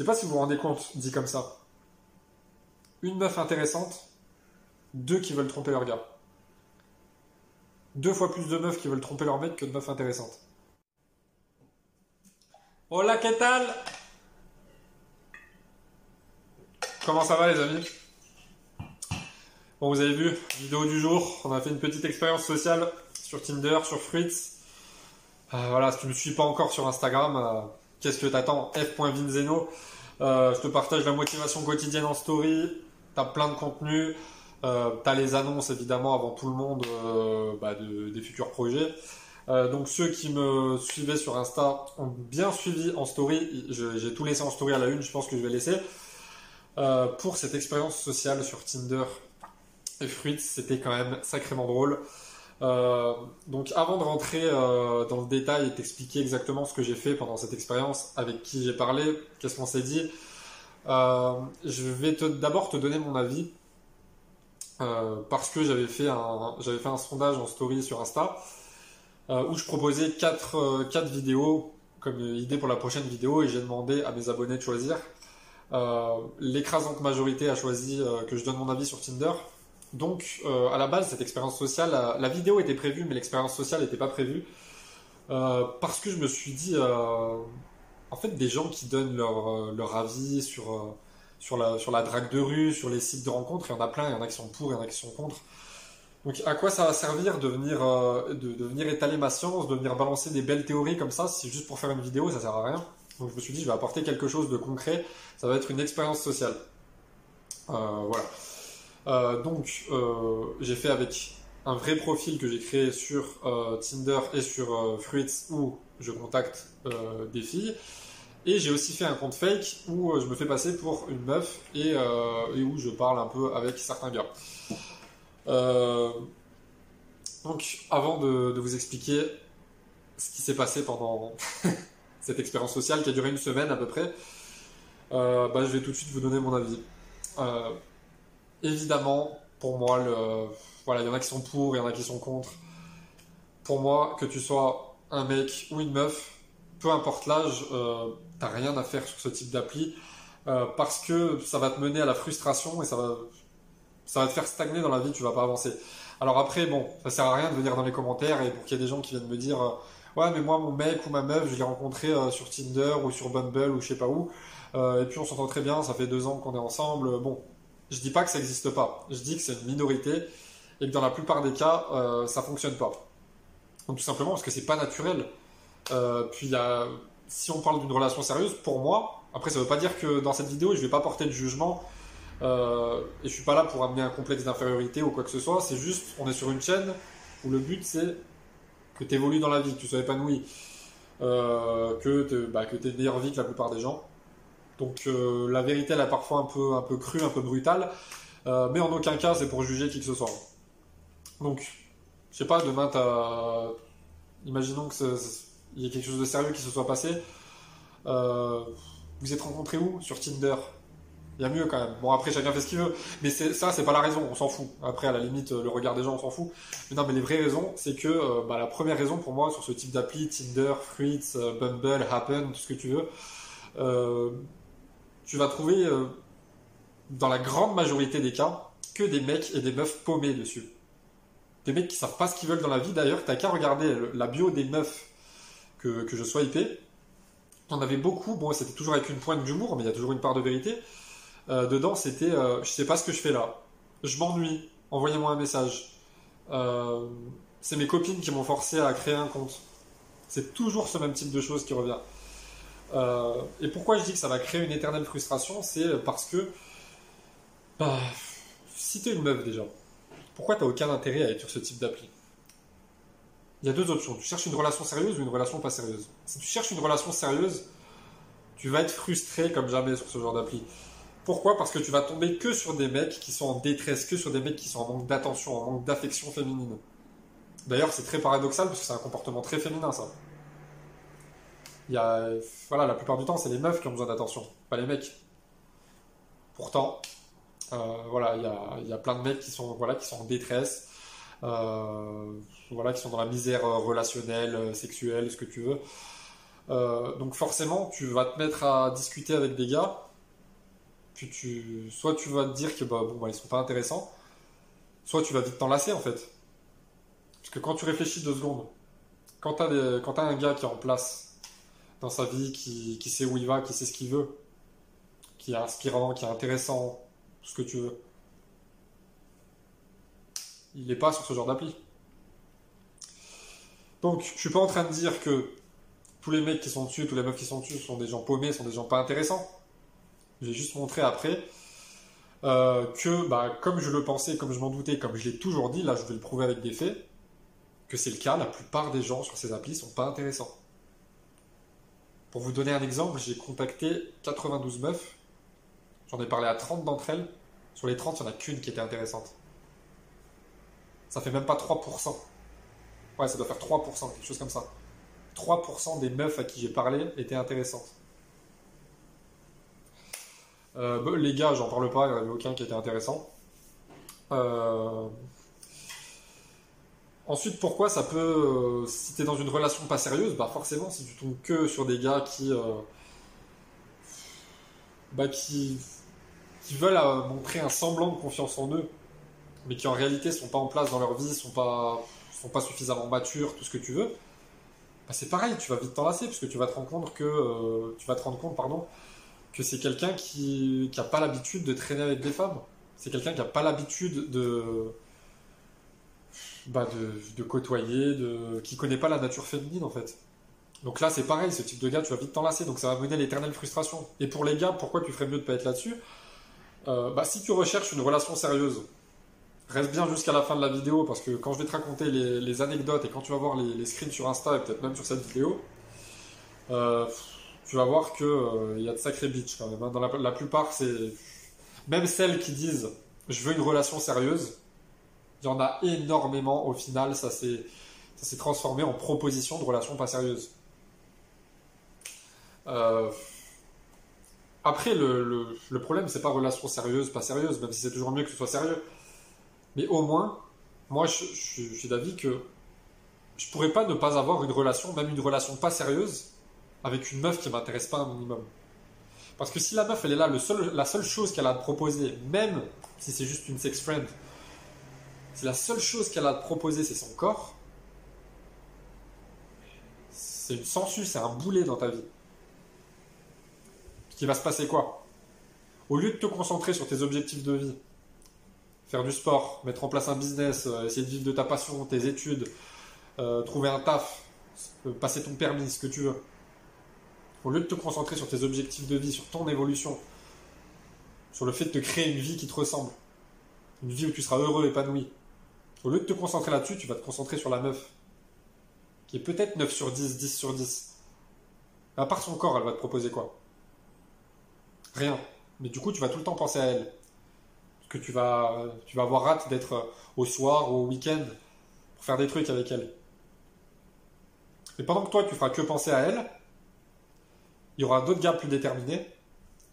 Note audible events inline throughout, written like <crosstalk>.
sais pas si vous vous rendez compte, dit comme ça. Une meuf intéressante, deux qui veulent tromper leur gars. Deux fois plus de meufs qui veulent tromper leur mec que de meufs intéressantes. Hola, ¿qué tal? Comment ça va les amis? Bon, vous avez vu, vidéo du jour, on a fait une petite expérience sociale sur Tinder, sur Fritz. Euh, voilà, si tu ne me suis pas encore sur Instagram, euh, qu'est-ce que t'attends F.Vinzeno? Euh, je te partage la motivation quotidienne en story. T'as plein de contenu. Euh, t'as les annonces évidemment avant tout le monde euh, bah, de, des futurs projets. Donc ceux qui me suivaient sur Insta ont bien suivi en story. J'ai tout laissé en story à la une, je pense que je vais laisser. Pour cette expérience sociale sur Tinder et Fruits, c'était quand même sacrément drôle. Euh, donc avant de rentrer euh, dans le détail et t'expliquer exactement ce que j'ai fait pendant cette expérience, avec qui j'ai parlé, qu'est-ce qu'on s'est dit, euh, je vais d'abord te donner mon avis parce que j'avais fait un sondage en story sur Insta où je proposais quatre quatre vidéos comme idée pour la prochaine vidéo et j'ai demandé à mes abonnés de choisir. L'écrasante majorité a choisi que je donne mon avis sur Tinder. Donc, euh, à la base, cette expérience sociale, la, la vidéo était prévue, mais l'expérience sociale n'était pas prévue. Euh, parce que je me suis dit, euh, en fait, des gens qui donnent leur, euh, avis sur, euh, sur, la, sur la drague de rue, sur les sites de rencontres, il y en a plein, il y en a qui sont pour, il y en a qui sont contre. Donc, à quoi ça va servir de venir, euh, de, venir étaler ma science, de venir balancer des belles théories comme ça, si juste pour faire une vidéo, ça sert à rien. Donc, je me suis dit, je vais apporter quelque chose de concret, ça va être une expérience sociale. Euh, voilà. Euh, donc, euh, j'ai fait avec un vrai profil que j'ai créé sur euh, Tinder et sur Fruits où je contacte des filles. Et j'ai aussi fait un compte fake où je me fais passer pour une meuf et, où je parle un peu avec certains gars. Donc, avant de, vous expliquer ce qui s'est passé pendant <laughs> cette expérience sociale qui a duré une semaine à peu près, bah, je vais tout de suite vous donner mon avis. Évidemment, pour moi, voilà, il y en a qui sont pour, il y en a qui sont contre. Pour moi, que tu sois un mec ou une meuf, peu importe l'âge, euh, t'as rien à faire sur ce type d'appli euh, parce que ça va te mener à la frustration et ça va, ça va te faire stagner dans la vie, tu vas pas avancer. Alors après, bon, ça sert à rien de venir dans les commentaires et pour qu'il y ait des gens qui viennent me dire euh, ouais, mais moi, mon mec ou ma meuf, je l'ai rencontré sur Tinder ou sur Bumble ou je sais pas où, et puis on s'entend très bien, ça fait deux ans qu'on est ensemble. Bon, je dis pas que ça n'existe pas, je dis que c'est une minorité et que dans la plupart des cas, euh, ça fonctionne pas. Tout simplement parce que c'est pas naturel. Euh, puis si on parle d'une relation sérieuse, pour moi, après ça veut pas dire que dans cette vidéo je vais pas porter de jugement euh, et je suis pas là pour amener un complexe d'infériorité ou quoi que ce soit. C'est juste, on est sur une chaîne où le but c'est que tu évolues dans la vie, que tu sois épanoui, euh, que tu bah, aies une meilleure vie que la plupart des gens. Donc euh, la vérité elle est parfois un peu, un peu crue, un peu brutale, euh, mais en aucun cas c'est pour juger qui que ce soit. Donc, je sais pas, demain t'as. Imaginons que ce- ce- il y ait quelque chose de sérieux qui se soit passé. Euh, vous êtes rencontrés où? Sur Tinder. Il y a mieux quand même. Bon, après, chacun fait ce qu'il veut. Mais c'est- ça, c'est pas la raison. On s'en fout. Après, à la limite, le regard des gens, on s'en fout. Mais non, mais les vraies raisons, c'est que bah, la première raison pour moi sur ce type d'appli, Tinder, Fruits, Bumble, Happen, tout ce que tu veux, tu vas trouver euh, dans la grande majorité des cas que des mecs et des meufs paumés dessus. Des mecs qui savent pas ce qu'ils veulent dans la vie. D'ailleurs, t'as qu'à regarder le- la bio des meufs que, que je swipais. T'en avais beaucoup. Bon, c'était toujours avec une pointe d'humour, mais il y a toujours une part de vérité. Euh, dedans, c'était euh, je sais pas ce que je fais là. Je m'ennuie. Envoyez-moi un message. Euh, c'est mes copines qui m'ont forcé à créer un compte. C'est toujours ce même type de choses qui revient. Euh, et pourquoi je dis que ça va créer une éternelle frustration C'est parce que bah, si t'es une meuf déjà, pourquoi t'as aucun intérêt à être sur ce type d'appli? Il y a deux options. Tu cherches une relation sérieuse ou une relation pas sérieuse. Si tu cherches une relation sérieuse, tu vas être frustré comme jamais sur ce genre d'appli. Pourquoi? Parce que tu vas tomber que sur des mecs qui sont en détresse, que sur des mecs qui sont en manque d'attention, en manque d'affection féminine. D'ailleurs, c'est très paradoxal parce que c'est un comportement très féminin, ça. Y a, voilà, la plupart du temps, c'est les meufs qui ont besoin d'attention, pas les mecs. Pourtant, euh, voilà, il y a, y a plein de mecs qui sont, voilà, qui sont en détresse, euh, voilà, qui sont dans la misère euh, relationnelle, sexuelle, ce que tu veux. Donc forcément, tu vas te mettre à discuter avec des gars, puis tu, soit tu vas te dire que bah, bon, bah, ils sont pas intéressants, soit tu vas vite t'enlacer en fait. Parce que quand tu réfléchis deux secondes, quand tu as, un gars qui est en place dans sa vie, qui, sait où il va, qui sait ce qu'il veut, qui est inspirant, qui est intéressant, ce que tu veux, il n'est pas sur ce genre d'appli. Donc, je suis pas en train de dire que tous les mecs qui sont dessus, tous les meufs qui sont dessus sont des gens paumés, sont des gens pas intéressants. J'ai juste montré après euh, que, bah, comme je le pensais, comme je m'en doutais, comme je l'ai toujours dit, là je vais le prouver avec des faits, que c'est le cas, la plupart des gens sur ces applis sont pas intéressants. Pour vous donner un exemple, j'ai contacté 92 meufs, j'en ai parlé à 30 d'entre elles, sur les 30, il n'y en a qu'une qui était intéressante. Ça fait même pas 3%. Ouais, ça doit faire 3%, quelque chose comme ça. 3% des meufs à qui j'ai parlé étaient intéressantes. Euh, bah, les gars, j'en parle pas, il n'y en avait aucun qui était intéressant. Euh, ensuite, pourquoi ça peut. Euh, si tu es dans une relation pas sérieuse, bah forcément, si tu tombes que sur des gars qui. bah qui. qui veulent montrer un semblant de confiance en eux, mais qui en réalité sont pas en place dans leur vie, sont pas, sont pas suffisamment matures, tout ce que tu veux, bah c'est pareil, tu vas vite t'enlacer, parce que tu vas te rendre compte que. tu vas te rendre compte, pardon que c'est quelqu'un qui n'a pas l'habitude de traîner avec des femmes. C'est quelqu'un qui n'a pas l'habitude de, bah de, côtoyer, de, qui connaît pas la nature féminine en fait. Donc là c'est pareil, ce type de gars tu vas vite t'enlacer, donc ça va mener à l'éternelle frustration. Et pour les gars, pourquoi tu ferais mieux de pas être là-dessus? Euh, bah, Si tu recherches une relation sérieuse, reste bien jusqu'à la fin de la vidéo parce que quand je vais te raconter les, anecdotes et quand tu vas voir les, les screens sur Insta et peut-être même sur cette vidéo, euh, tu vas voir qu'il euh, y a de sacrés bitches quand même. Hein. Dans la, plupart, c'est. Même celles qui disent je veux une relation sérieuse, il y en a énormément au final, ça s'est transformé en proposition de relation pas sérieuse. Euh, après, le, problème, c'est pas relation sérieuse, pas sérieuse, même si c'est toujours mieux que ce soit sérieux. Mais au moins, moi, je, suis d'avis que je pourrais pas ne pas avoir une relation, même une relation pas sérieuse, avec une meuf qui m'intéresse pas un minimum. Parce que si la meuf, elle est là, la seule chose qu'elle a proposer, même si c'est juste une sex friend, si la seule chose qu'elle a à te proposer, c'est son corps, c'est une sangsue, c'est un boulet dans ta vie. Ce qui va se passer quoi? Au lieu de te concentrer sur tes objectifs de vie, faire du sport, mettre en place un business, euh, essayer de vivre de ta passion, tes études, euh, trouver un taf, euh, passer ton permis, ce que tu veux, au lieu de te concentrer sur tes objectifs de vie, sur ton évolution, sur le fait de te créer une vie qui te ressemble, une vie où tu seras heureux, épanoui, au lieu de te concentrer là-dessus, tu vas te concentrer sur la meuf, qui est peut-être 9 sur 10, 10 sur 10. À part son corps, elle va te proposer quoi? Rien. Mais du coup, tu vas tout le temps penser à elle. Que tu vas, tu vas avoir hâte d'être au soir ou au week-end pour faire des trucs avec elle. Et pendant que toi, tu feras que penser à elle, il y aura d'autres gars plus déterminés.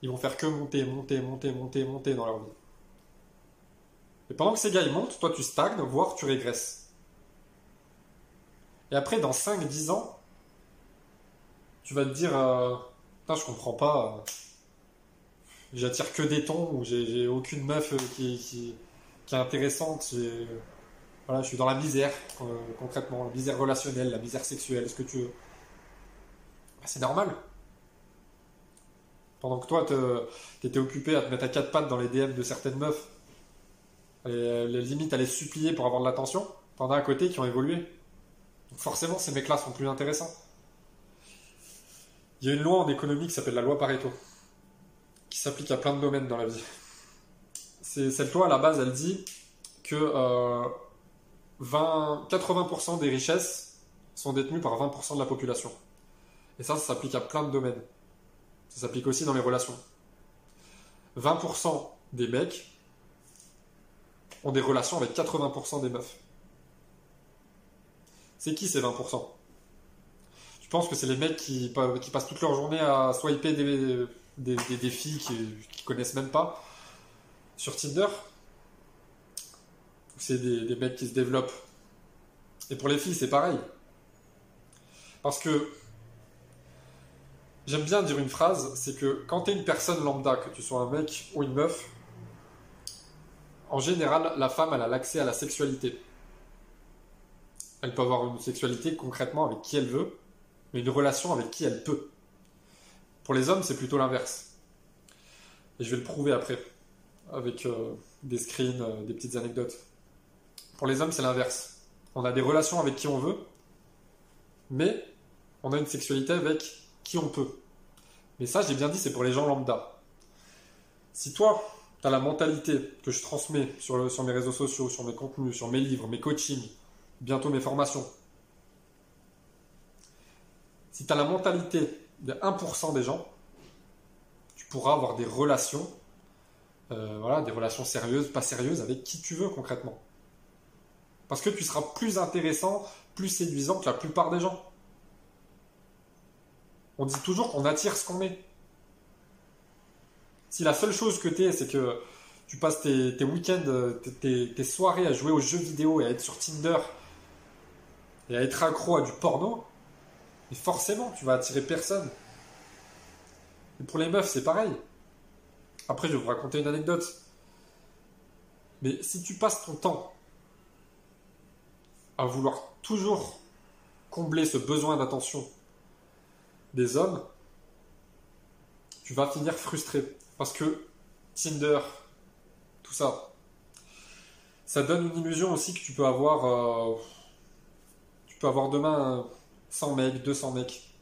Ils vont faire que monter, monter, monter, monter, monter dans leur vie. Et pendant que ces gars ils montent, toi tu stagnes, voire tu régresses. Et après, dans 5-10 ans, tu vas te dire euh, je comprends pas. Euh, j'attire que des tons ou j'ai aucune meuf euh, qui, qui, est intéressante. Voilà, je suis dans la misère, concrètement, la misère relationnelle, la misère sexuelle, ce que tu veux. Bah, c'est normal. Pendant que toi, t'étais occupé à te mettre à quatre pattes dans les DM de certaines meufs, et les limites à les supplier pour avoir de l'attention, t'en as à côté qui ont évolué. Donc forcément, ces mecs-là sont plus intéressants. Il y a une loi en économie qui s'appelle la loi Pareto, qui s'applique à plein de domaines dans la vie. Cette loi, à la base, elle dit que 20, euh, 80% des richesses sont détenues par 20% de la population. Et ça, ça s'applique à plein de domaines. Ça s'applique aussi dans les relations. 20% des mecs ont des relations avec 80% des meufs. C'est qui ces 20% Je pense que c'est les mecs qui, passent toute leur journée à swiper des, filles qui connaissent même pas sur Tinder. C'est des, mecs qui se développent. Et pour les filles, c'est pareil. Parce que J'aime bien dire une phrase, c'est que quand tu es une personne lambda, que tu sois un mec ou une meuf, en général, la femme, elle a l'accès à la sexualité. Elle peut avoir une sexualité concrètement avec qui elle veut, mais une relation avec qui elle peut. Pour les hommes, c'est plutôt l'inverse. Et je vais le prouver après, avec euh, des screens, euh, des petites anecdotes. Pour les hommes, c'est l'inverse. On a des relations avec qui on veut, mais on a une sexualité avec qui on peut. Mais ça, j'ai bien dit, c'est pour les gens lambda. Si toi, as la mentalité que je transmets sur, sur mes réseaux sociaux, sur mes contenus, sur mes livres, mes coachings, bientôt mes formations, si tu as la mentalité de 1% des gens, tu pourras avoir des relations, euh, voilà, des relations sérieuses, pas sérieuses, avec qui tu veux concrètement. Parce que tu seras plus intéressant, plus séduisant que la plupart des gens. On dit toujours qu'on attire ce qu'on est. Si la seule chose que tu es, c'est que tu passes tes, week-ends, tes, soirées à jouer aux jeux vidéo et à être sur Tinder et à être accro à du porno, forcément, tu vas attirer personne. Et pour les meufs, c'est pareil. Après, je vais vous raconter une anecdote. Mais si tu passes ton temps à vouloir toujours combler ce besoin d'attention des hommes, tu vas finir frustré. Parce que Tinder, tout ça, ça donne une illusion aussi que tu peux avoir, euh, tu peux avoir demain 100 mecs, 200 mecs.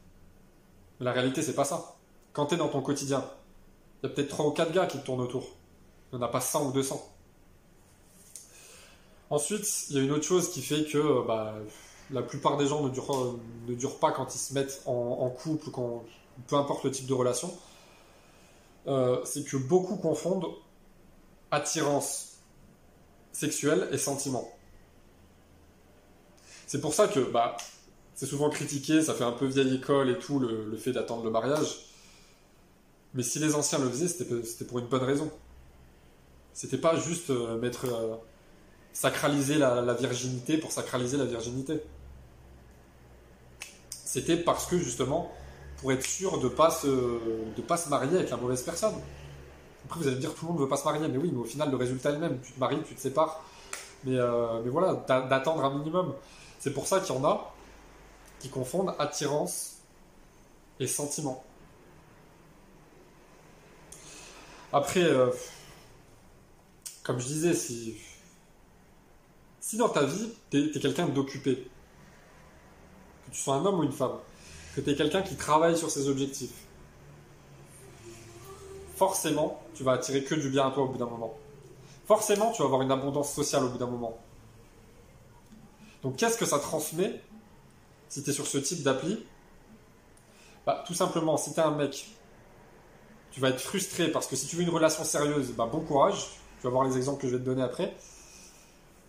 La réalité, c'est pas ça. Quand tu es dans ton quotidien, il y a peut-être 3 ou 4 gars qui te tournent autour. Il n'y en a pas 100 ou 200. Ensuite, il y a une autre chose qui fait que bah, la plupart des gens ne durent, pas quand ils se mettent en, couple, quand, peu importe le type de relation. Euh, c'est que beaucoup confondent attirance sexuelle et sentiment. C'est pour ça que bah, c'est souvent critiqué, ça fait un peu vieille école et tout, le, fait d'attendre le mariage. Mais si les anciens le faisaient, c'était pour une bonne raison. C'était pas juste euh, mettre. Euh, sacraliser la, virginité pour sacraliser la virginité. C'était parce que justement, pour être sûr de pas, se, de pas se marier avec la mauvaise personne. Après, vous allez me dire tout le monde ne veut pas se marier, mais oui, mais au final, le résultat est le même. Tu te maries, tu te sépares. Mais, euh, mais voilà, d'attendre un minimum. C'est pour ça qu'il y en a qui confondent attirance et sentiment. Après, euh, comme je disais, si si dans ta vie, tu es, quelqu'un d'occupé, que tu sois un homme ou une femme, que tu es quelqu'un qui travaille sur ses objectifs, forcément, tu vas attirer que du bien à toi au bout d'un moment. Forcément, tu vas avoir une abondance sociale au bout d'un moment. Donc, qu'est-ce que ça transmet si tu es sur ce type d'appli? Bah, Tout simplement, si tu es un mec, tu vas être frustré parce que si tu veux une relation sérieuse, bah, bon courage. Tu vas voir les exemples que je vais te donner après.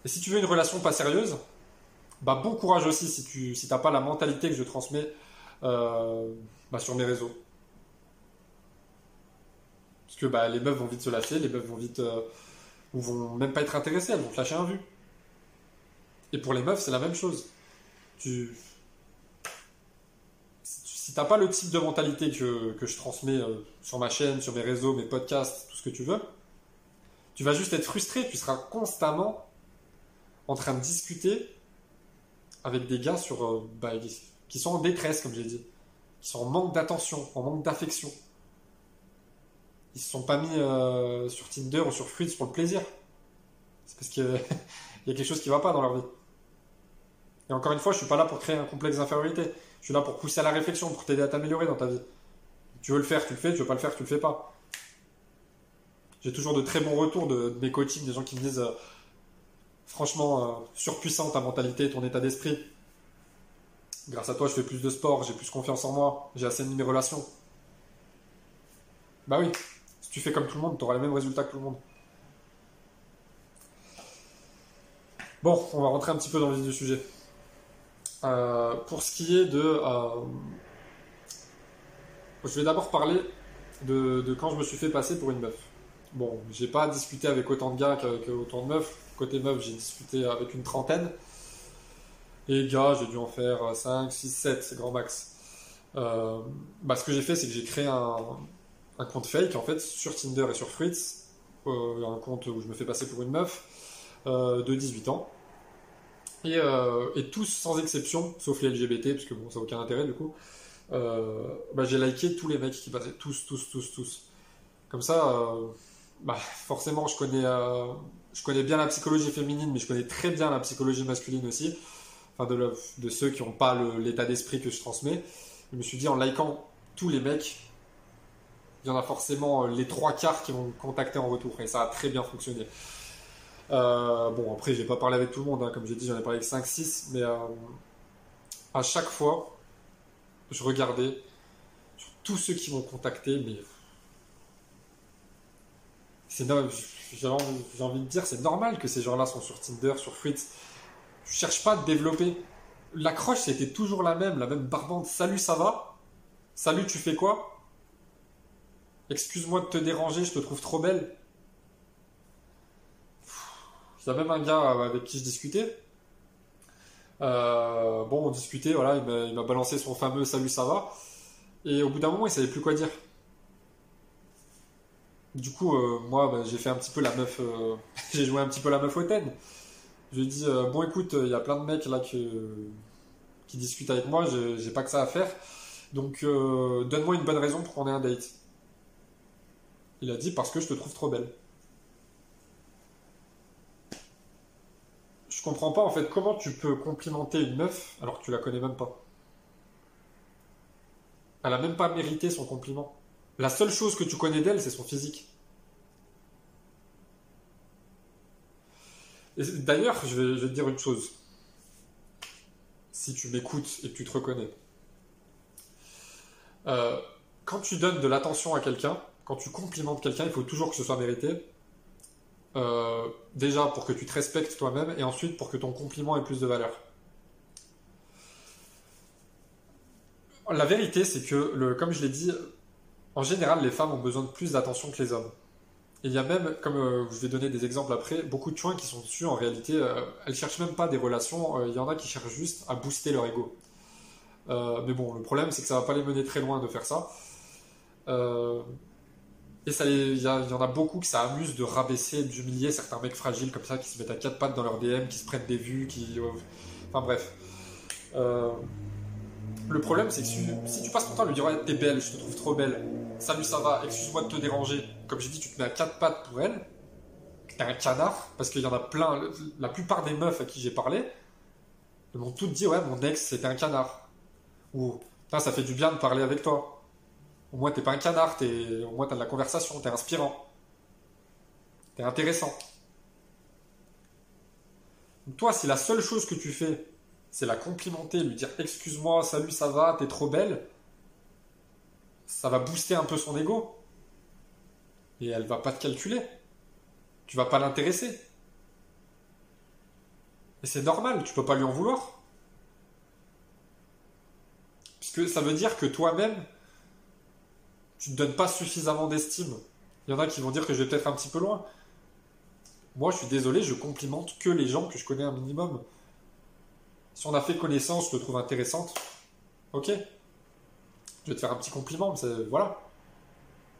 Et si tu veux une relation pas sérieuse, bah bon courage aussi si tu t'as pas la mentalité que je transmets euh, bah, sur mes réseaux. Parce que bah, les meufs vont vite se lasser, les meufs vont vite euh, ou vont même pas être intéressées, elles vont flasher un vu. Et pour les meufs, c'est la même chose. Tu si t'as pas le type de mentalité que, que je transmets euh, sur ma chaîne, sur mes réseaux, mes podcasts, tout ce que tu veux, tu vas juste être frustré, tu seras constamment en train de discuter avec des gars sur, euh, bah, qui sont en détresse, comme j'ai dit, qui sont en manque d'attention, en manque d'affection. Ils se sont pas mis euh, sur Tinder ou sur Fruits pour le plaisir. C'est parce qu'il <laughs> y a quelque chose qui va pas dans leur vie. Et encore une fois, je suis pas là pour créer un complexe d'infériorité. Je suis là pour pousser à la réflexion, pour t'aider à t'améliorer dans ta vie. Tu veux le faire, tu le fais. Tu veux pas le faire, tu le fais pas. J'ai toujours de très bons retours de, mes coachings, des gens qui me disent euh, franchement euh, surpuissant ta mentalité, ton état d'esprit. Grâce à toi, je fais plus de sport, j'ai plus confiance en moi, j'ai assaini mes relations. Bah oui, si tu fais comme tout le monde, tu auras les mêmes résultats que tout le monde. Bon, on va rentrer un petit peu dans le vif du sujet. Euh, pour ce qui est de... Euh, je vais d'abord parler de, quand je me suis fait passer pour une meuf. Bon, j'ai pas discuté avec autant de gars qu'avec autant de meufs. Côté meuf, j'ai discuté avec une trentaine. Et gars, j'ai dû en faire 5, 6, 7, c'est grand max. Euh, bah, ce que j'ai fait, c'est que j'ai créé un, compte fake en fait sur Tinder et sur Fritz, euh, un compte où je me fais passer pour une meuf de 18 ans. Et, tous sans exception, sauf les LGBT, parce que bon, ça n'a aucun intérêt du coup, bah, j'ai liké tous les mecs qui passaient, tous, tous, tous, tous. Comme ça, bah, forcément, je connais, je connais bien la psychologie féminine, mais je connais très bien la psychologie masculine aussi enfin de, ceux qui n'ont pas l'état d'esprit que je transmets. Je me suis dit en likant tous les mecs, il y en a forcément euh, les trois quarts qui vont me contacter en retour et ça a très bien fonctionné. Euh, bon, après, j'ai pas parlé avec tout le monde, hein. comme j'ai dit, j'en ai parlé avec 5-6, mais euh, à chaque fois, je regardais sur tous ceux qui m'ont contacté, mais c'est j'ai envie de dire, c'est normal que ces gens-là sont sur Tinder, sur Fritz, je cherche pas à te développer. L'accroche, c'était toujours la même, la même barbante. Salut, ça va? Salut, tu fais quoi? Excuse-moi de te déranger, je te trouve trop belle. Il y a même un gars avec qui je discutais. Euh, bon, on discutait, voilà, il m'a balancé son fameux salut, ça va. Et au bout d'un moment, il savait plus quoi dire. Du coup, euh, moi, bah, j'ai fait un petit peu la meuf. Euh, <laughs> j'ai joué un petit peu la meuf hautaine. Je lui ai dit euh, Bon, écoute, il y a plein de mecs là qui discutent avec moi, j'ai pas que ça à faire. Donc, euh, donne-moi une bonne raison pour qu'on ait un date. Il a dit Parce que je te trouve trop belle. Je comprends pas en fait comment tu peux complimenter une meuf alors que tu la connais même pas. Elle a même pas mérité son compliment. La seule chose que tu connais d'elle, c'est son physique. D'ailleurs, je vais, te dire une chose. Si tu m'écoutes et que tu te reconnais. Euh, quand tu donnes de l'attention à quelqu'un, quand tu complimentes quelqu'un, il faut toujours que ce soit mérité. Euh, déjà pour que tu te respectes toi-même et ensuite pour que ton compliment ait plus de valeur. La vérité, c'est que, comme je l'ai dit, en général, les femmes ont besoin de plus d'attention que les hommes il y a même, comme euh, je vais donner des exemples après, beaucoup de chouins qui sont dessus, en réalité, euh, elles cherchent même pas des relations, euh, il y en a qui cherchent juste à booster leur ego. mais bon, le problème, c'est que ça va pas les mener très loin de faire ça. et il y, en a beaucoup qui ça amuse de rabaisser, d'humilier certains mecs fragiles comme ça, qui se mettent à quatre pattes dans leur DM, qui se prennent des vues, qui... enfin bref. Le problème, c'est que si, tu passes ton temps à lui dire t'es belle, je te trouve trop belle, salut ça va, excuse-moi de te déranger, comme j'ai dit, tu te mets à quatre pattes pour elle, t'es un canard, parce qu'il y en a plein, la plupart des meufs à qui j'ai parlé, elles m'ont toutes dit, ouais, mon ex c'était un canard. Ou, ça fait du bien de parler avec toi. Au moins t'es pas un canard, au moins t'as de la conversation, t'es inspirant. T'es intéressant. Donc toi, si la seule chose que tu fais, c'est la complimenter, lui dire excuse-moi, salut, ça va, t'es trop belle, ça va booster un peu son ego. Et elle va pas te calculer. Tu vas pas l'intéresser. Et c'est normal, tu peux pas lui en vouloir. Puisque ça veut dire que toi-même, tu ne donnes pas suffisamment d'estime. Il y en a qui vont dire que je vais peut-être un petit peu loin. Moi, je suis désolé, je complimente que les gens que je connais un minimum. Si on a fait connaissance, je te trouve intéressante, ok je vais te faire un petit compliment, mais voilà.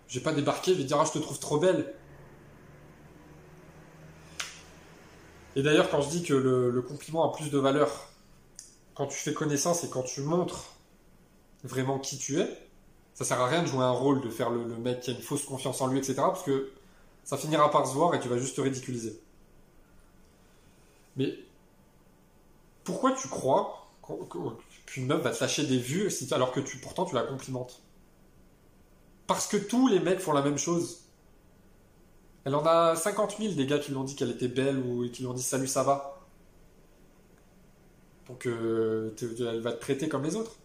Je vais pas débarquer, je vais dire, ah, je te trouve trop belle. Et d'ailleurs, quand je dis que le, compliment a plus de valeur quand tu fais connaissance et quand tu montres vraiment qui tu es, ça sert à rien de jouer un rôle, de faire le, mec qui a une fausse confiance en lui, etc. Parce que ça finira par se voir et tu vas juste te ridiculiser. Mais pourquoi tu crois qu'une meuf va te lâcher des vues alors que tu, pourtant tu la complimentes? Parce que tous les mecs font la même chose. Elle en a 50 000 des gars qui lui ont dit qu'elle était belle ou qui lui ont dit salut ça va. Donc euh, elle va te traiter comme les autres.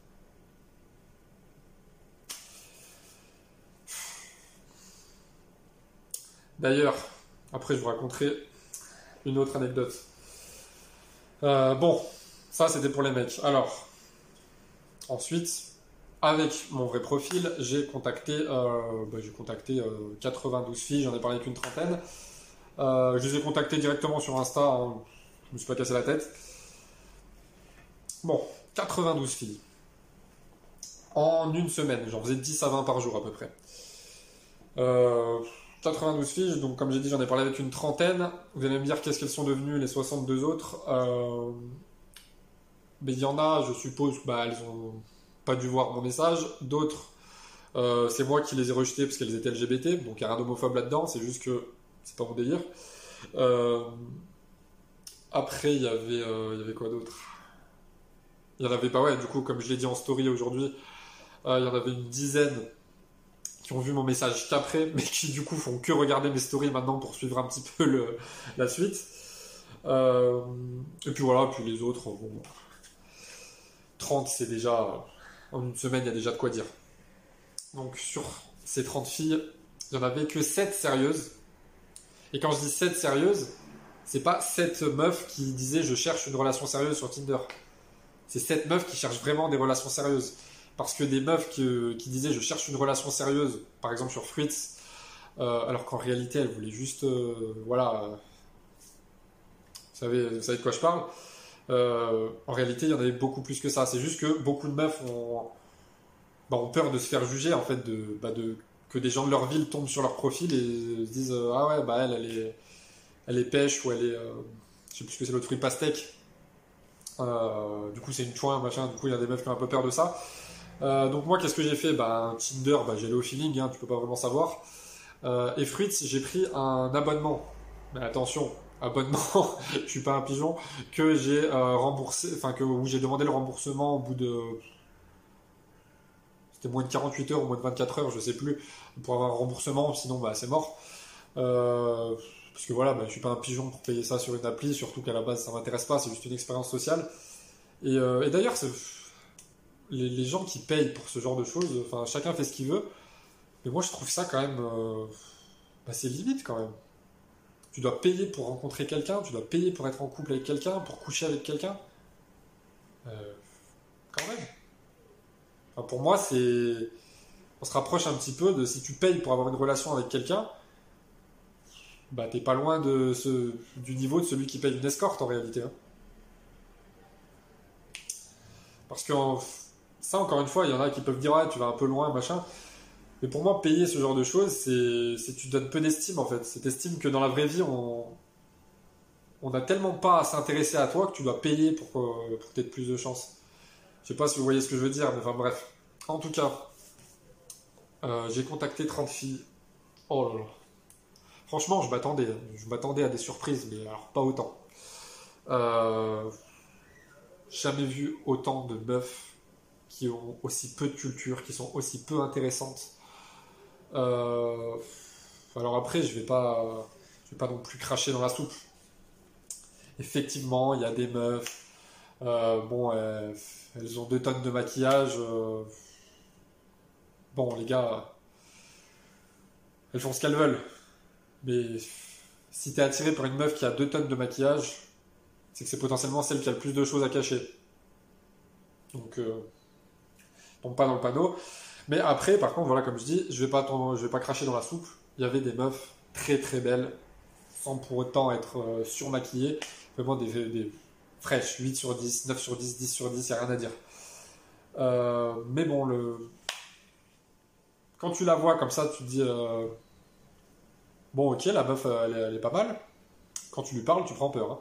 D'ailleurs, après je vous raconterai une autre anecdote. Euh, bon, ça, c'était pour les mecs. Alors, ensuite, avec mon vrai profil, j'ai contacté, euh, bah, 92 euh, filles, j'en ai parlé qu'une trentaine. Je les ai contactées directement sur Insta, hein. je me suis pas cassé la tête. Bon, 92 filles. en une semaine. J'en faisais 10 à 20 par jour à peu près. Euh, 92 fiches, donc comme j'ai dit, j'en ai parlé avec une trentaine. Vous allez me dire qu'est-ce qu'elles sont devenues les 62 autres. Euh, mais il y en a, je suppose, bah, elles ont pas dû voir mon message. D'autres, euh, c'est moi qui les ai rejetées parce qu'elles étaient LGBT, donc il n'y a rien d'homophobe là-dedans, c'est juste que c'est pas mon délire. Euh, après, il y avait, y avait quoi d'autre? Il y en avait pas, ouais, du coup, comme je l'ai dit en story aujourd'hui, il y en avait une dizaine ont vu mon message qu'après, mais qui du coup font que regarder mes stories maintenant pour suivre un petit peu le, la suite. et puis voilà, puis les autres, bon, 30 c'est déjà, en une semaine, il y a déjà de quoi dire. Donc sur ces 30 filles, il n'y en avait que 7 sérieuses. Et quand je dis 7 sérieuses, c'est pas 7 meufs qui disaient je cherche une relation sérieuse sur Tinder. C'est 7 meufs qui cherchent vraiment des relations sérieuses. Parce que des meufs qui, disaient je cherche une relation sérieuse, par exemple sur Fruits, euh, alors qu'en réalité elles voulaient juste. Euh, voilà. vous, savez, vous savez de quoi je parle euh, En réalité, il y en avait beaucoup plus que ça. C'est juste que beaucoup de meufs ont bah, peur de se faire juger, en fait, bah, de, que des gens de leur ville tombent sur leur profil et se disent euh, Ah ouais, bah elle, elle est, elle est pêche ou elle est. Euh, je sais plus ce que c'est l'autre fruit pastèque. Euh, du coup, c'est une chouin, machin. Du coup, il y a des meufs qui ont un peu peur de ça. Donc, moi, qu'est-ce que j'ai fait? Bah, Tinder, bah, j'ai le au feeling, hein, tu peux pas vraiment savoir. et Fruits, j'ai pris un abonnement. Mais attention, abonnement, <laughs> je suis pas un pigeon, que j'ai remboursé, enfin, que, où j'ai demandé le remboursement au bout de c'était moins de 48 heures ou moins de 24 heures, je sais plus, pour avoir un remboursement, sinon bah, c'est mort. Euh, parce que voilà, bah, je suis pas un pigeon pour payer ça sur une appli, surtout qu'à la base ça m'intéresse pas, c'est juste une expérience sociale. Et, euh, d'ailleurs, les, gens qui payent pour ce genre de choses, chacun fait ce qu'il veut, mais moi je trouve ça quand même, euh, bah, c'est limite quand même. Tu dois payer pour rencontrer quelqu'un, tu dois payer pour être en couple avec quelqu'un, pour coucher avec quelqu'un. quand même pour moi, c'est. On se rapproche un petit peu de si tu payes pour avoir une relation avec quelqu'un, bah t'es pas loin du niveau de celui qui paye une escorte en réalité. Hein. Parce que ça, encore une fois, il y en a qui peuvent dire ouais, tu vas un peu loin, machin. Mais pour moi, payer ce genre de choses, c'est tu donnes peu d'estime en fait. C'est estime que dans la vraie vie, on on n'a tellement pas à s'intéresser à toi que tu dois payer pour, pour que tu plus de chance. Je sais pas si vous voyez ce que je veux dire, mais enfin bref. En tout cas, euh, j'ai contacté 30 filles. Oh là là. Franchement, je m'attendais. Je m'attendais à des surprises, mais alors pas autant. Euh, jamais vu autant de meufs qui ont aussi peu de culture, qui sont aussi peu intéressantes. Euh, alors après, je vais pas, je vais pas non plus cracher dans la soupe. Effectivement, il y a des meufs. bon, elles ont deux tonnes de maquillage. Euh, bon, les gars, elles font ce qu'elles veulent. Mais si t'es attiré par une meuf qui a deux tonnes de maquillage, c'est que c'est potentiellement celle qui a le plus de choses à cacher. Donc, euh, pas dans le panneau. Mais après, par contre, voilà, comme je dis, je vais pas, je vais pas cracher dans la soupe. Il y avait des meufs très très belles, sans pour autant être euh, surmaquillées. Vraiment des, fraîche, 8 sur 10, 9 sur 10, 10 sur 10, il n'y a rien à dire. Euh, mais bon, le... quand tu la vois comme ça, tu te dis euh, Bon, ok, la meuf, elle, est pas mal. Quand tu lui parles, tu prends peur. Hein.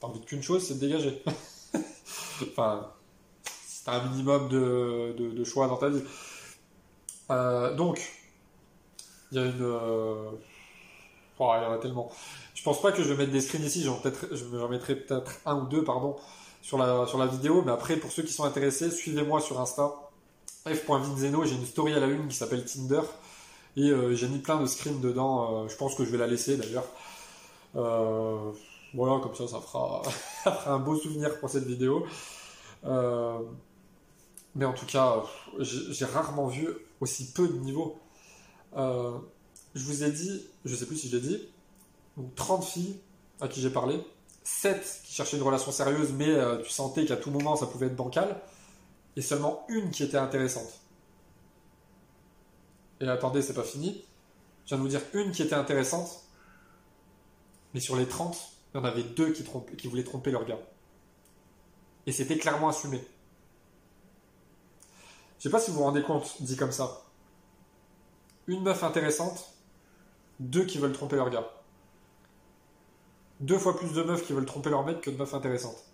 T'as envie qu'une chose, c'est de dégager. <laughs> enfin, un minimum de, choix dans ta vie. Euh, donc, il y a une. Oh, il y en a tellement. Je pense pas que je vais mettre des screens ici, j'en, mettrai peut-être un ou deux, pardon, sur la, vidéo. Mais après, pour ceux qui sont intéressés, suivez-moi sur Insta, f.vinzeno. J'ai une story à la une qui s'appelle Tinder. Et euh, j'ai mis plein de screens dedans. Euh, je pense que je vais la laisser d'ailleurs. Euh, voilà, comme ça, ça fera, <laughs> un beau souvenir pour cette vidéo. Mais en tout cas, j'ai rarement vu aussi peu de niveaux. je vous ai dit, je sais plus si je l'ai dit, donc 30 filles à qui j'ai parlé, 7 qui cherchaient une relation sérieuse, mais euh, tu sentais qu'à tout moment ça pouvait être bancal, et seulement une qui était intéressante. Et attendez, c'est pas fini. Je viens de vous dire une qui était intéressante, mais sur les 30, il y en avait deux qui voulaient tromper leur gars. Et c'était clairement assumé. Je sais pas si vous vous rendez compte, dit comme ça. Une meuf intéressante, deux qui veulent tromper leur gars. Deux fois plus de meufs qui veulent tromper leur mec que de meufs intéressantes.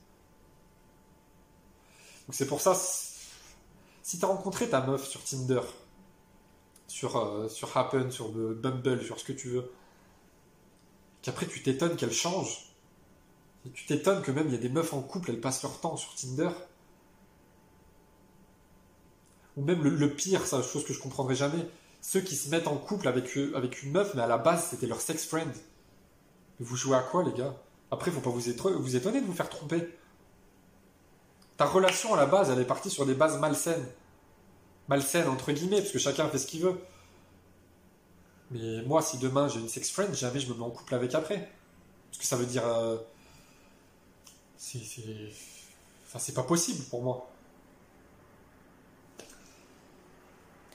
Donc c'est pour ça, si t'as rencontré ta meuf sur Tinder, sur, euh, Happen, sur Bumble, sur ce que tu veux, qu'après tu t'étonnes qu'elle change, tu t'étonnes que même il y a des meufs en couple, elles passent leur temps sur Tinder, ou même le, pire, ça, chose que je comprendrai jamais, ceux qui se mettent en couple avec, avec une meuf, mais à la base c'était leur sex friend. Vous jouez à quoi les gars? Après, faut pas vous, vous étonner de vous faire tromper. Ta relation à la base, elle est partie sur des bases malsaines. Malsaines entre guillemets, parce que chacun fait ce qu'il veut. Mais moi, si demain j'ai une sex friend, jamais je me mets en couple avec après. Parce que ça veut dire. Euh, c'est. Enfin, c'est pas possible pour moi.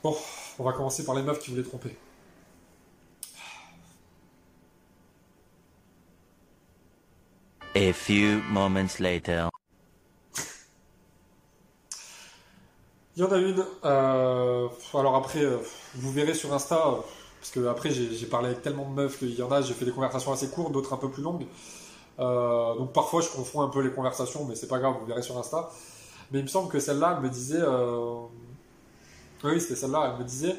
Bon, on va commencer par les meufs qui voulaient tromper. A few moments later. Il y en a une. Euh, alors après, euh, vous verrez sur Insta, parce que après j'ai parlé avec tellement de meufs qu'il y en a, j'ai fait des conversations assez courtes, d'autres un peu plus longues. Euh, donc parfois je confonds un peu les conversations, mais c'est pas grave, vous verrez sur Insta. Mais il me semble que celle-là, elle me disait. Oui, c'était celle-là, elle me disait.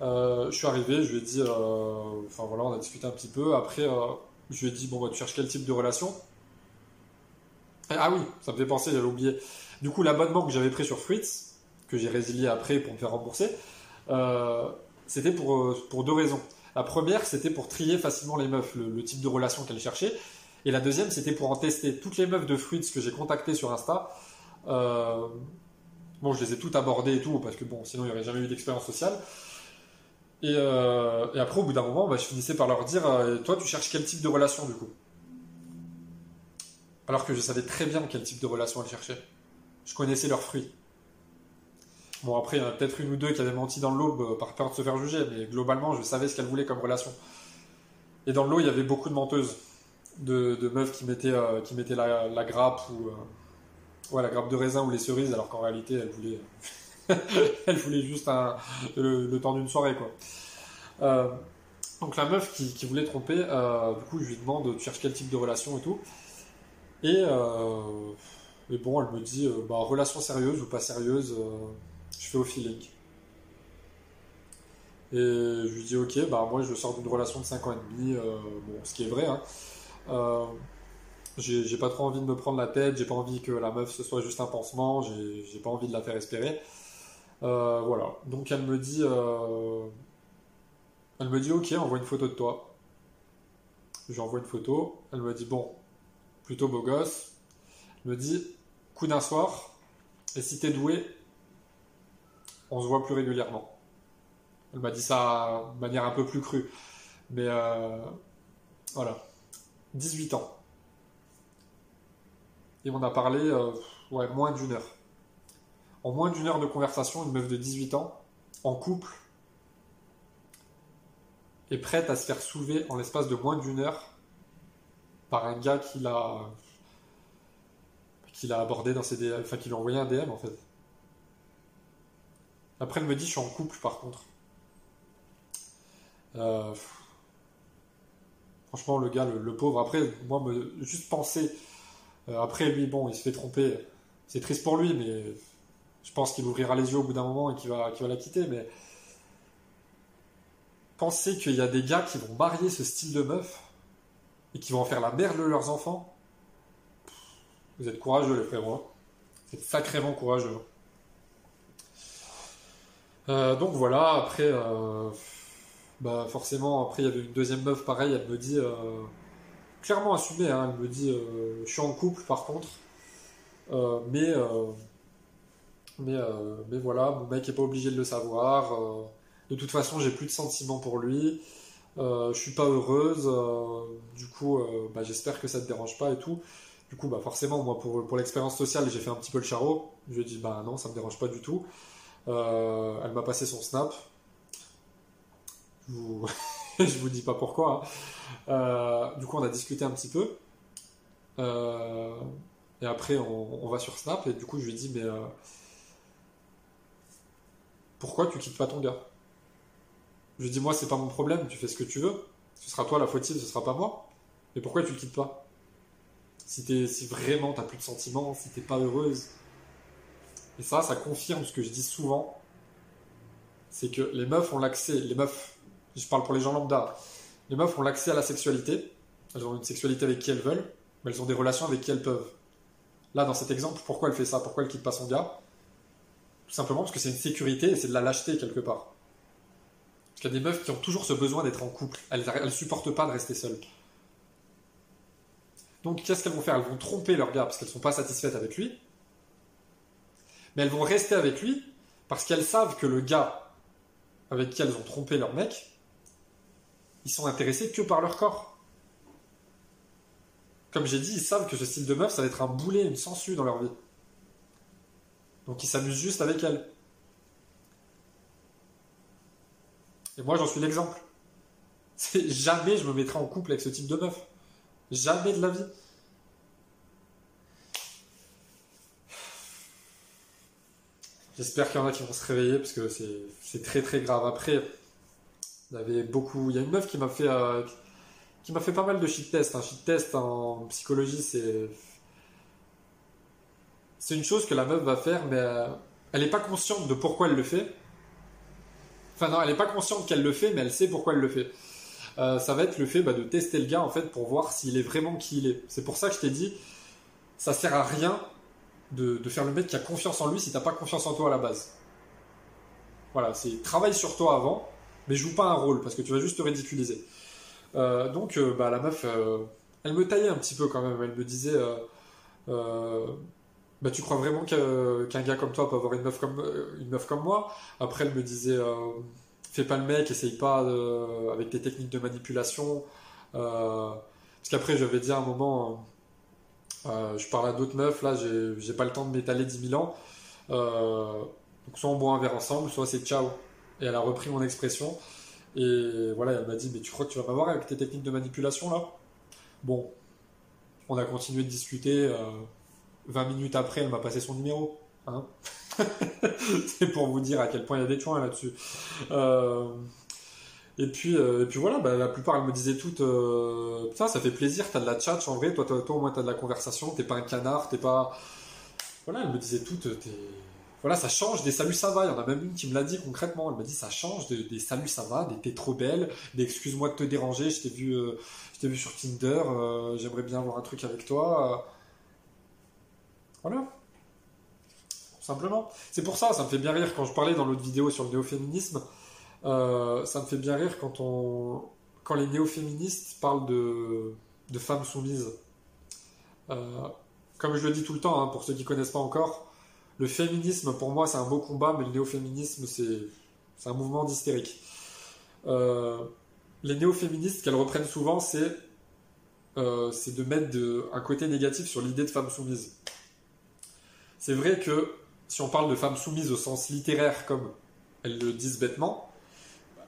je suis arrivé, je lui ai dit. Enfin voilà, on a discuté un petit peu. Après, je lui ai dit Bon, bah, tu cherches quel type de relation? Ah oui, ça me fait penser, j'avais oublié. Du coup, l'abonnement que j'avais pris sur Fritz, que j'ai résilié après pour me faire rembourser, euh, c'était pour, euh, deux raisons. La première, c'était pour trier facilement les meufs, le, type de relation qu'elles cherchaient. Et la deuxième, c'était pour en tester toutes les meufs de Fruits que j'ai contactées sur Insta. Euh, bon, je les ai toutes abordées et tout, parce que bon, sinon il n'y aurait jamais eu d'expérience sociale. Et, après, au bout d'un moment, bah, je finissais par leur dire Toi, tu cherches quel type de relation du coup? Alors que je savais très bien quel type de relation elles cherchaient. Je connaissais leurs fruits. Bon, après, il y en a peut-être une ou deux qui avaient menti dans lot euh, par peur de se faire juger, mais globalement, je savais ce qu'elles voulaient comme relation. Et dans le lot, il y avait beaucoup de menteuses, de, meufs qui mettaient, euh, mettaient la, grappe ou euh, ouais, la grappe de raisin ou les cerises, alors qu'en réalité, elles voulaient, <laughs> elles voulaient juste le, temps d'une soirée, quoi. donc la meuf qui, voulait tromper, du coup, je lui demande, tu cherches quel type de relation et tout. Et, et bon, elle me dit, bah, relation sérieuse ou pas sérieuse je fais au feeling. Et je lui dis ok, bah moi je sors d'une relation de 5 ans et demi, euh, bon, ce qui est vrai. Hein. Euh, j'ai pas trop envie de me prendre la tête, j'ai pas envie que la meuf ce soit juste un pansement, j'ai pas envie de la faire espérer. Euh, voilà. Donc elle me dit, elle me dit ok, envoie une photo de toi. J'envoie une photo. Elle me dit bon, plutôt beau gosse. Elle me dit coup d'un soir. Et si t'es doué, on se voit plus régulièrement. Elle m'a dit ça de manière un peu plus crue. Mais euh, voilà. 18 ans. Et on a parlé euh, ouais, moins d'une heure. En moins d'une heure de conversation, une meuf de 18 ans, en couple, est prête à se faire soulever en l'espace de moins d'une heure par un gars qui l'a qui l'a abordé dans ses DM, enfin qui lui a envoyé un DM en fait. Après, elle me dit, je suis en couple par contre. Euh, franchement, le gars, le, pauvre, après, moi, me, juste penser, après lui, bon, il se fait tromper. C'est triste pour lui, mais je pense qu'il ouvrira les yeux au bout d'un moment et qu'il va, la quitter. Mais penser qu'il y a des gars qui vont marier ce style de meuf et qui vont faire la mère de leurs enfants, vous êtes courageux, les frérots. Hein. C'est sacrément courageux. Euh, donc voilà, après, euh, bah forcément, après il y avait une deuxième meuf, pareil, elle me dit, euh, clairement assumée, hein, elle me dit, je suis en couple par contre, mais, mais, mais voilà, mon mec est pas obligé de le savoir, de toute façon j'ai plus de sentiments pour lui, je suis pas heureuse, du coup bah, j'espère que ça te dérange pas et tout. Du coup, bah forcément, moi pour, pour l'expérience sociale, j'ai fait un petit peu le charreau. Je lui ai dit, bah non, ça me dérange pas du tout. Euh, elle m'a passé son snap. Vous, <laughs> <laughs> vous dis pas pourquoi. Hein. Euh, du coup, on a discuté un petit peu. Euh, et après, on, va sur Snap. Et du coup, je lui dis, mais pourquoi tu quittes pas ton gars? Je lui dis, moi, c'est pas mon problème, tu fais ce que tu veux. Ce sera toi la fautive, ce sera pas moi. Mais pourquoi tu le quittes pas? Si, es, si vraiment t'as plus de sentiments, si t'es pas heureuse. Et ça, ça confirme ce que je dis souvent. C'est que les meufs ont l'accès, les meufs, je parle pour les gens lambda, les meufs ont l'accès à la sexualité. Elles ont une sexualité avec qui elles veulent, mais elles ont des relations avec qui elles peuvent. Là, dans cet exemple, pourquoi elle fait ça? Pourquoi elle quitte pas son gars? Tout simplement parce que c'est une sécurité et c'est de la lâcheté quelque part. Parce qu'il y a des meufs qui ont toujours ce besoin d'être en couple. Elles ne supportent pas de rester seules. Donc, qu'est-ce qu'elles vont faire? Elles vont tromper leur gars parce qu'elles ne sont pas satisfaites avec lui. Mais elles vont rester avec lui parce qu'elles savent que le gars avec qui elles ont trompé leur mec, ils sont intéressés que par leur corps. Comme j'ai dit, ils savent que ce style de meuf, ça va être un boulet, une sangsue dans leur vie. Donc ils s'amusent juste avec elle. Et moi, j'en suis l'exemple. <laughs> Jamais je me mettrai en couple avec ce type de meuf. Jamais de la vie. J'espère qu'il y en a qui vont se réveiller parce que c'est très très grave. Après, il y avait beaucoup. Il y a une meuf qui m'a fait euh, qui m'a fait pas mal de shit test. Un shit test en psychologie, c'est c'est une chose que la meuf va faire, mais euh, elle n'est pas consciente de pourquoi elle le fait. Enfin non, elle n'est pas consciente qu'elle le fait, mais elle sait pourquoi elle le fait. Euh, ça va être le fait bah, de tester le gars en fait pour voir s'il est vraiment qui il est. C'est pour ça que je t'ai dit, ça sert à rien de, faire le mec qui a confiance en lui si t'as pas confiance en toi à la base. Voilà, c'est travaille sur toi avant, mais joue pas un rôle parce que tu vas juste te ridiculiser. Euh, donc euh, bah, la meuf, elle me taillait un petit peu quand même. Elle me disait, bah, tu crois vraiment qu'un gars comme toi peut avoir une meuf comme, une meuf comme moi? Après elle me disait fais pas le mec, essaye pas avec tes techniques de manipulation. Euh, parce qu'après, je vais dire à un moment, euh, je parle à d'autres meufs, là, j'ai pas le temps de m'étaler 10 000 ans. Euh, donc, soit on boit un verre ensemble, soit c'est ciao. Et elle a repris mon expression. Et voilà, elle m'a dit, mais tu crois que tu vas m'avoir avec tes techniques de manipulation là? Bon, on a continué de discuter. 20 minutes après, elle m'a passé son numéro. Hein <laughs> c'est pour vous dire à quel point il y a des points là-dessus. Euh, et puis, euh, et puis voilà, bah, la plupart elles me disaient toutes euh, ça fait plaisir, t'as de la chat en vrai, toi, toi, au moins t'as de la conversation, t'es pas un canard, t'es pas. Voilà, elles me disaient toutes Voilà, ça change des saluts ça va. Il y en a même une qui me l'a dit concrètement. Elle m'a dit ça change des saluts ça va, des t'es trop belle, des excuse-moi de te déranger, je t'ai vu, je vu sur Tinder, j'aimerais bien avoir un truc avec toi. Voilà simplement. C'est pour ça, ça me fait bien rire quand je parlais dans l'autre vidéo sur le néo-féminisme. Euh, ça me fait bien rire quand, on, quand les néo-féministes parlent de, femmes soumises. Euh, comme je le dis tout le temps, hein, pour ceux qui connaissent pas encore, le féminisme pour moi c'est un beau combat, mais le néo-féminisme c'est un mouvement d'hystérique. Euh, les néo-féministes qu'elles reprennent souvent, c'est c'est de mettre un côté négatif sur l'idée de femme soumise. C'est vrai que si on parle de femmes soumises au sens littéraire, comme elles le disent bêtement,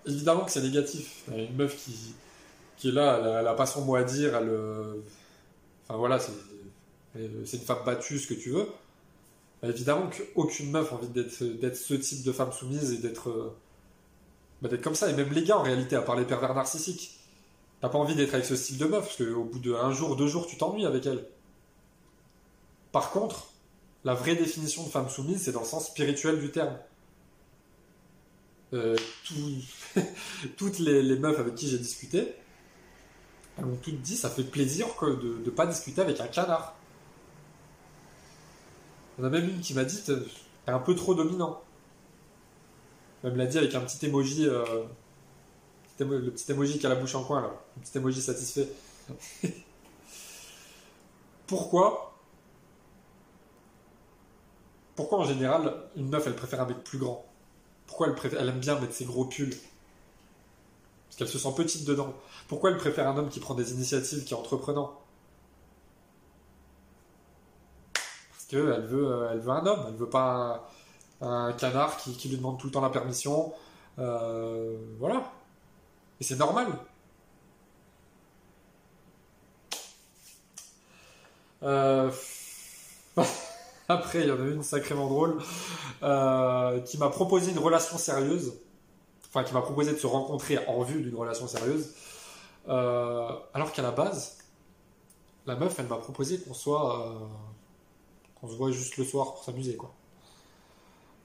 évidemment que c'est négatif. Une meuf qui, est là, elle n'a pas son mot à dire, elle, euh, enfin voilà, c'est une femme battue, ce que tu veux. Évidemment qu'aucune meuf a envie d'être ce type de femme soumise et d'être bah, d'être comme ça. Et même les gars, en réalité, à part les pervers narcissiques, t'as pas envie d'être avec ce style de meuf, parce qu'au bout d'un jour, deux jours, tu t'ennuies avec elle. Par contre, la vraie définition de femme soumise, c'est dans le sens spirituel du terme. Euh, <laughs> toutes les, meufs avec qui j'ai discuté, elles m'ont toutes dit ça fait plaisir de ne pas discuter avec un canard. Il y en a même une qui m'a dit t'es un peu trop dominant. Elle me l'a dit avec un petit emoji, euh, le petit emoji qui a la bouche en coin là, un petit emoji satisfait. <laughs> Pourquoi pourquoi en général une meuf elle préfère un mec plus grand? Pourquoi elle, préfère, elle aime bien mettre ses gros pulls? Parce qu'elle se sent petite dedans. Pourquoi elle préfère un homme qui prend des initiatives, qui est entreprenant? Euh, elle veut un homme, elle veut pas un, canard qui, lui demande tout le temps la permission. Euh, voilà. Et c'est normal. Euh... <laughs> après, il y en a une sacrément drôle, qui m'a proposé une relation sérieuse, enfin qui m'a proposé de se rencontrer en vue d'une relation sérieuse, alors qu'à la base, la meuf, elle m'a proposé qu'on soit, qu'on se voit juste le soir pour s'amuser, quoi.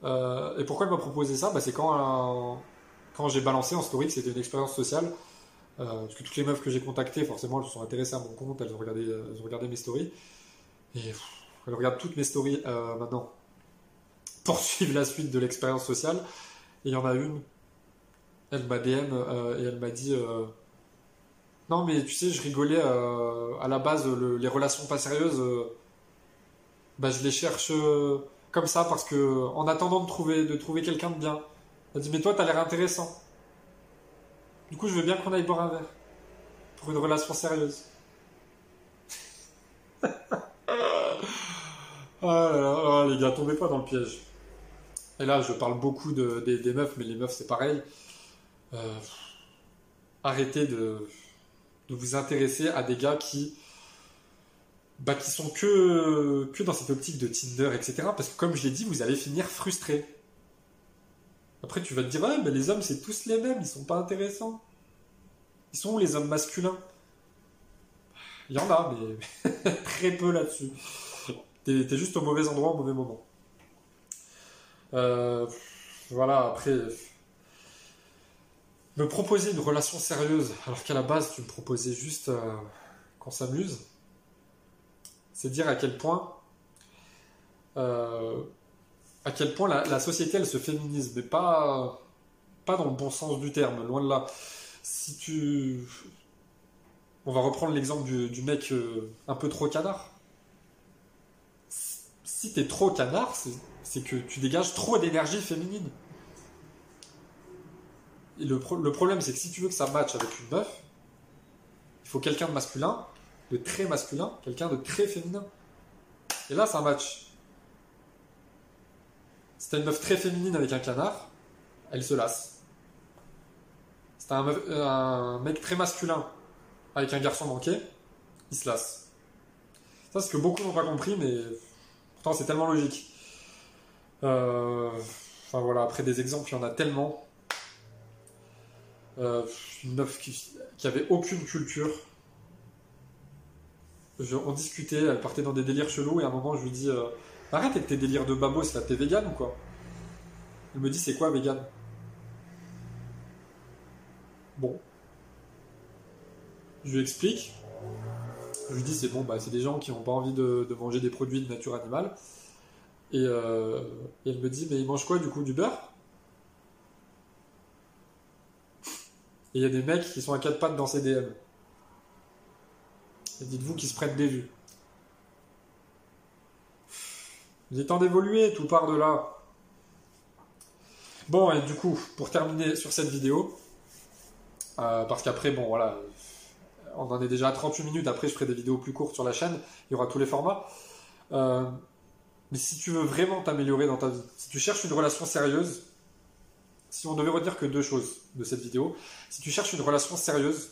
Euh, et pourquoi elle m'a proposé ça? Bah, C'est quand, quand j'ai balancé en story que c'était une expérience sociale. Euh, parce que toutes les meufs que j'ai contactées, forcément, elles se sont intéressées à mon compte, elles ont regardé, elles ont regardé mes stories. Et elles regardent toutes mes stories euh, maintenant pour <laughs> suivre la suite de l'expérience sociale. Et il y en a une, elle m'a DM et elle m'a dit Non, mais tu sais, je rigolais à la base, le- les relations pas sérieuses, bah, je les cherche euh, comme ça parce que en attendant de trouver, quelqu'un de bien. Elle dit Mais toi, t'as l'air intéressant. Du coup, je veux bien qu'on aille boire un verre pour une relation sérieuse. <laughs> Ah ah, les gars, tombez pas dans le piège. Et là, je parle beaucoup de, des, meufs, mais les meufs, c'est pareil. Euh, arrêtez de vous intéresser à des gars qui, bah, qui sont que, dans cette optique de Tinder, etc. Parce que, comme je l'ai dit, vous allez finir frustré. Après, tu vas te dire, ouais, mais les hommes, c'est tous les mêmes, ils sont pas intéressants. Ils sont où les hommes masculins? Il y en a, mais <laughs> très peu là-dessus. T'es t'es juste au mauvais endroit au mauvais moment. Euh, voilà, après. Me proposer une relation sérieuse, alors qu'à la base, tu me proposais juste euh, qu'on s'amuse, c'est dire à quel point. euh, à quel point la, société, elle se féminise, mais pas, dans le bon sens du terme, loin de là. Si tu. On va reprendre l'exemple du, mec euh, un peu trop canard si t'es trop canard, c'est que tu dégages trop d'énergie féminine. Et le, le problème, c'est que si tu veux que ça matche avec une meuf, il faut quelqu'un de masculin, de très masculin, quelqu'un de très féminin. Et là, ça match. Si t'as une meuf très féminine avec un canard, elle se lasse. Si t'as un, euh, un mec très masculin avec un garçon manqué, il se lasse. Ça, c'est ce que beaucoup n'ont pas compris, mais Pourtant, c'est tellement logique. Euh, Enfin voilà, après des exemples, il y en a tellement. Euh, une meuf qui, qui aucune culture. On discutait, elle partait dans des délires chelous et à un moment je lui dis euh, Arrête avec tes délires de babos, là t'es vegan ou quoi? Elle me dit c'est quoi vegan? Bon. Je lui explique. Je lui dis c'est bon, bah, c'est des gens qui n'ont pas envie de, manger des produits de nature animale. Et, euh, et elle me dit, mais ils mangent quoi du coup Du beurre? Et il y a des mecs qui sont à quatre pattes dans ces DM. Dites-vous qu'ils se prennent des vues. Il est temps d'évoluer, tout part de là. Bon, et du coup, pour terminer sur cette vidéo, euh, parce qu'après, bon, voilà, on en est déjà à 38 minutes, après je ferai des vidéos plus courtes sur la chaîne, il y aura tous les formats. Euh, mais si tu veux vraiment t'améliorer dans ta vie, si tu cherches une relation sérieuse, si on devait retenir que deux choses de cette vidéo, si tu cherches une relation sérieuse,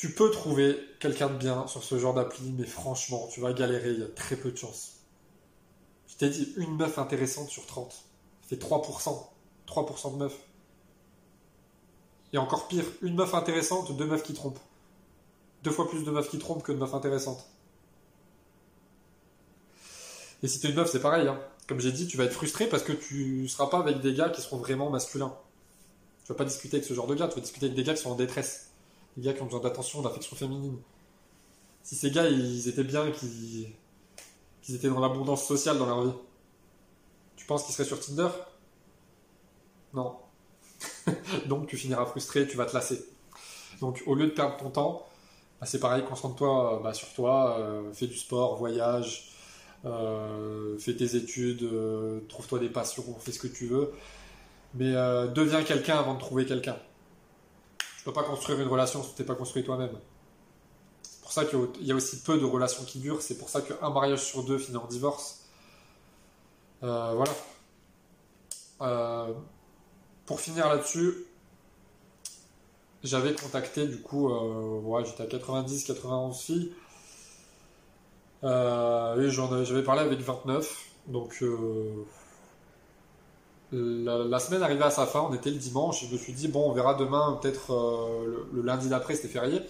tu peux trouver quelqu'un de bien sur ce genre d'appli, mais franchement, tu vas galérer, il y a très peu de chances. Je t'ai dit, une meuf intéressante sur 30, ça fait 3%. 3% de meufs. Et encore pire, une meuf intéressante, deux meufs qui trompent. Deux fois plus de meufs qui trompent que de meufs intéressantes. Et si t'es une meuf, c'est pareil. hein. Comme j'ai dit, tu vas être frustré parce que tu seras pas avec des gars qui seront vraiment masculins. Tu vas pas discuter avec ce genre de gars, tu vas discuter avec des gars qui sont en détresse. Des gars qui ont besoin d'attention, d'affection féminine. Si ces gars, ils étaient bien, qu'ils étaient dans l'abondance sociale dans leur vie, tu penses qu'ils seraient sur Tinder? Non. <laughs> Donc tu finiras frustré, tu vas te lasser. Donc au lieu de perdre ton temps, bah, c'est pareil, concentre-toi bah, sur toi, euh, fais du sport, voyage, euh, fais tes études, euh, trouve-toi des passions, fais ce que tu veux. Mais deviens quelqu'un avant de trouver quelqu'un. Tu peux pas construire une relation si tu t'es pas construit toi-même. C'est pour ça qu'il y a aussi peu de relations qui durent, c'est pour ça qu'un mariage sur deux finit en divorce. Euh, voilà. Euh, pour finir là-dessus, j'avais contacté du coup, euh, j'étais à 90-91 filles. Et j'avais parlé avec 29. Donc, la, semaine arrivait à sa fin, on était le dimanche. Je me suis dit, bon, on verra demain, peut-être euh, le, lundi d'après, c'était férié.